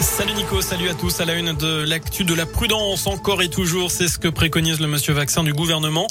Salut Nico, salut à tous. À la une de l'actu de la prudence, encore et toujours, c'est ce que préconise le monsieur vaccin du gouvernement.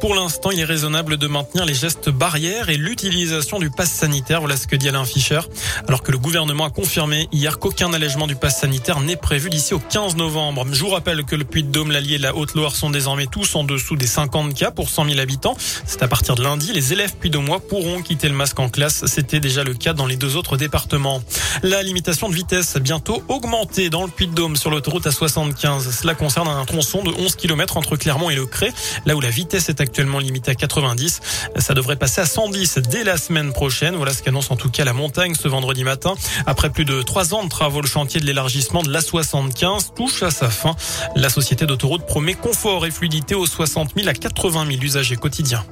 Pour l'instant, il est raisonnable de maintenir les gestes barrières et l'utilisation du pass sanitaire. Voilà ce que dit Alain Fischer. Alors que le gouvernement a confirmé hier qu'aucun allègement du pass sanitaire n'est prévu d'ici au 15 novembre. Je vous rappelle que le Puy-de-Dôme, l'Allier et la Haute-Loire sont désormais tous en dessous des 50 cas pour 100 000 habitants. C'est à partir de lundi, les élèves puy-de-mois pourront quitter le masque en classe. C'était déjà le cas dans les deux autres départements. La limitation de vitesse bientôt augmenté dans le Puy-de-Dôme sur l'autoroute A75. Cela concerne un tronçon de 11 km entre Clermont et Le Cré, là où la vitesse est actuellement limitée à 90. Ça devrait passer à 110 dès la semaine prochaine. Voilà ce qu'annonce en tout cas la montagne ce vendredi matin. Après plus de trois ans de travaux, le chantier de l'élargissement de l'A75 touche à sa fin. La société d'autoroute promet confort et fluidité aux 60 000 à 80 000 usagers quotidiens.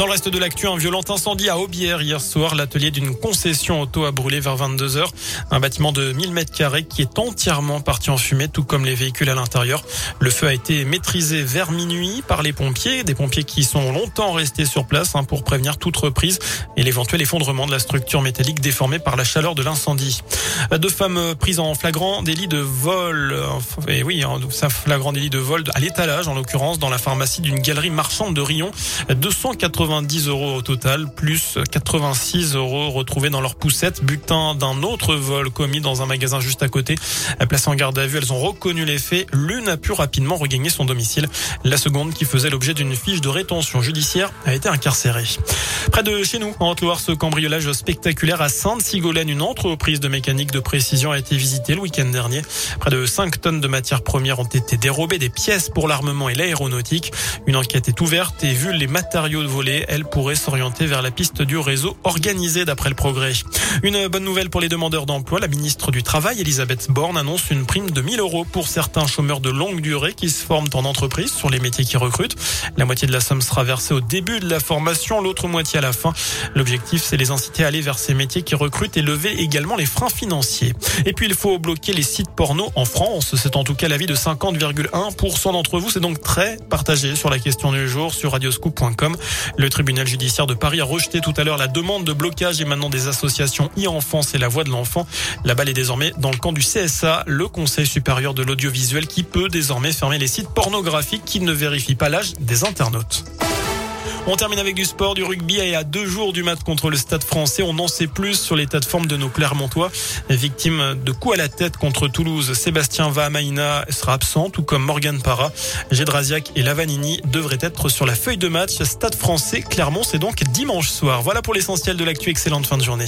Dans le reste de l'actu, un violent incendie à Aubière hier soir. L'atelier d'une concession auto a brûlé vers 22 heures. Un bâtiment de 1000 mètres carrés qui est entièrement parti en fumée, tout comme les véhicules à l'intérieur. Le feu a été maîtrisé vers minuit par les pompiers, des pompiers qui sont longtemps restés sur place hein, pour prévenir toute reprise et l'éventuel effondrement de la structure métallique déformée par la chaleur de l'incendie. Deux femmes prises en flagrant délit de vol, et oui, ça flagrant délit de vol à l'étalage, en l'occurrence dans la pharmacie d'une galerie marchande de Rion. 280 90 euros au total, plus 86 euros retrouvés dans leur poussette. Butin d'un autre vol commis dans un magasin juste à côté. Placées en garde à vue, elles ont reconnu les faits. L'une a pu rapidement regagner son domicile. La seconde, qui faisait l'objet d'une fiche de rétention judiciaire, a été incarcérée. Près de chez nous, en Haute-Loire, ce cambriolage spectaculaire à Sainte-Sigolène, une entreprise de mécanique de précision a été visitée le week-end dernier. Près de 5 tonnes de matières premières ont été dérobées, des pièces pour l'armement et l'aéronautique. Une enquête est ouverte et vu les matériaux volés, elle pourrait s'orienter vers la piste du réseau organisé d'après le progrès. Une bonne nouvelle pour les demandeurs d'emploi. La ministre du Travail, Elisabeth Borne, annonce une prime de 1000 euros pour certains chômeurs de longue durée qui se forment en entreprise sur les métiers qui recrutent. La moitié de la somme sera versée au début de la formation, l'autre moitié à la fin. L'objectif, c'est les inciter à aller vers ces métiers qui recrutent et lever également les freins financiers. Et puis, il faut bloquer les sites porno en France. C'est en tout cas l'avis de 50,1% d'entre vous. C'est donc très partagé sur la question du jour sur radioscoop.com. Le tribunal judiciaire de Paris a rejeté tout à l'heure la demande de blocage émanant des associations e-enfance et la voix de l'enfant. La balle est désormais dans le camp du CSA, le Conseil supérieur de l'audiovisuel, qui peut désormais fermer les sites pornographiques qui ne vérifient pas l'âge des internautes. On termine avec du sport, du rugby et à deux jours du match contre le Stade français, on en sait plus sur l'état de forme de nos Clermontois. Victime de coups à la tête contre Toulouse, Sébastien Vahamaina sera absent, tout comme Morgan Parra. Gédrasiak et Lavanini devraient être sur la feuille de match. Stade français, Clermont, c'est donc dimanche soir. Voilà pour l'essentiel de l'actu. Excellente fin de journée.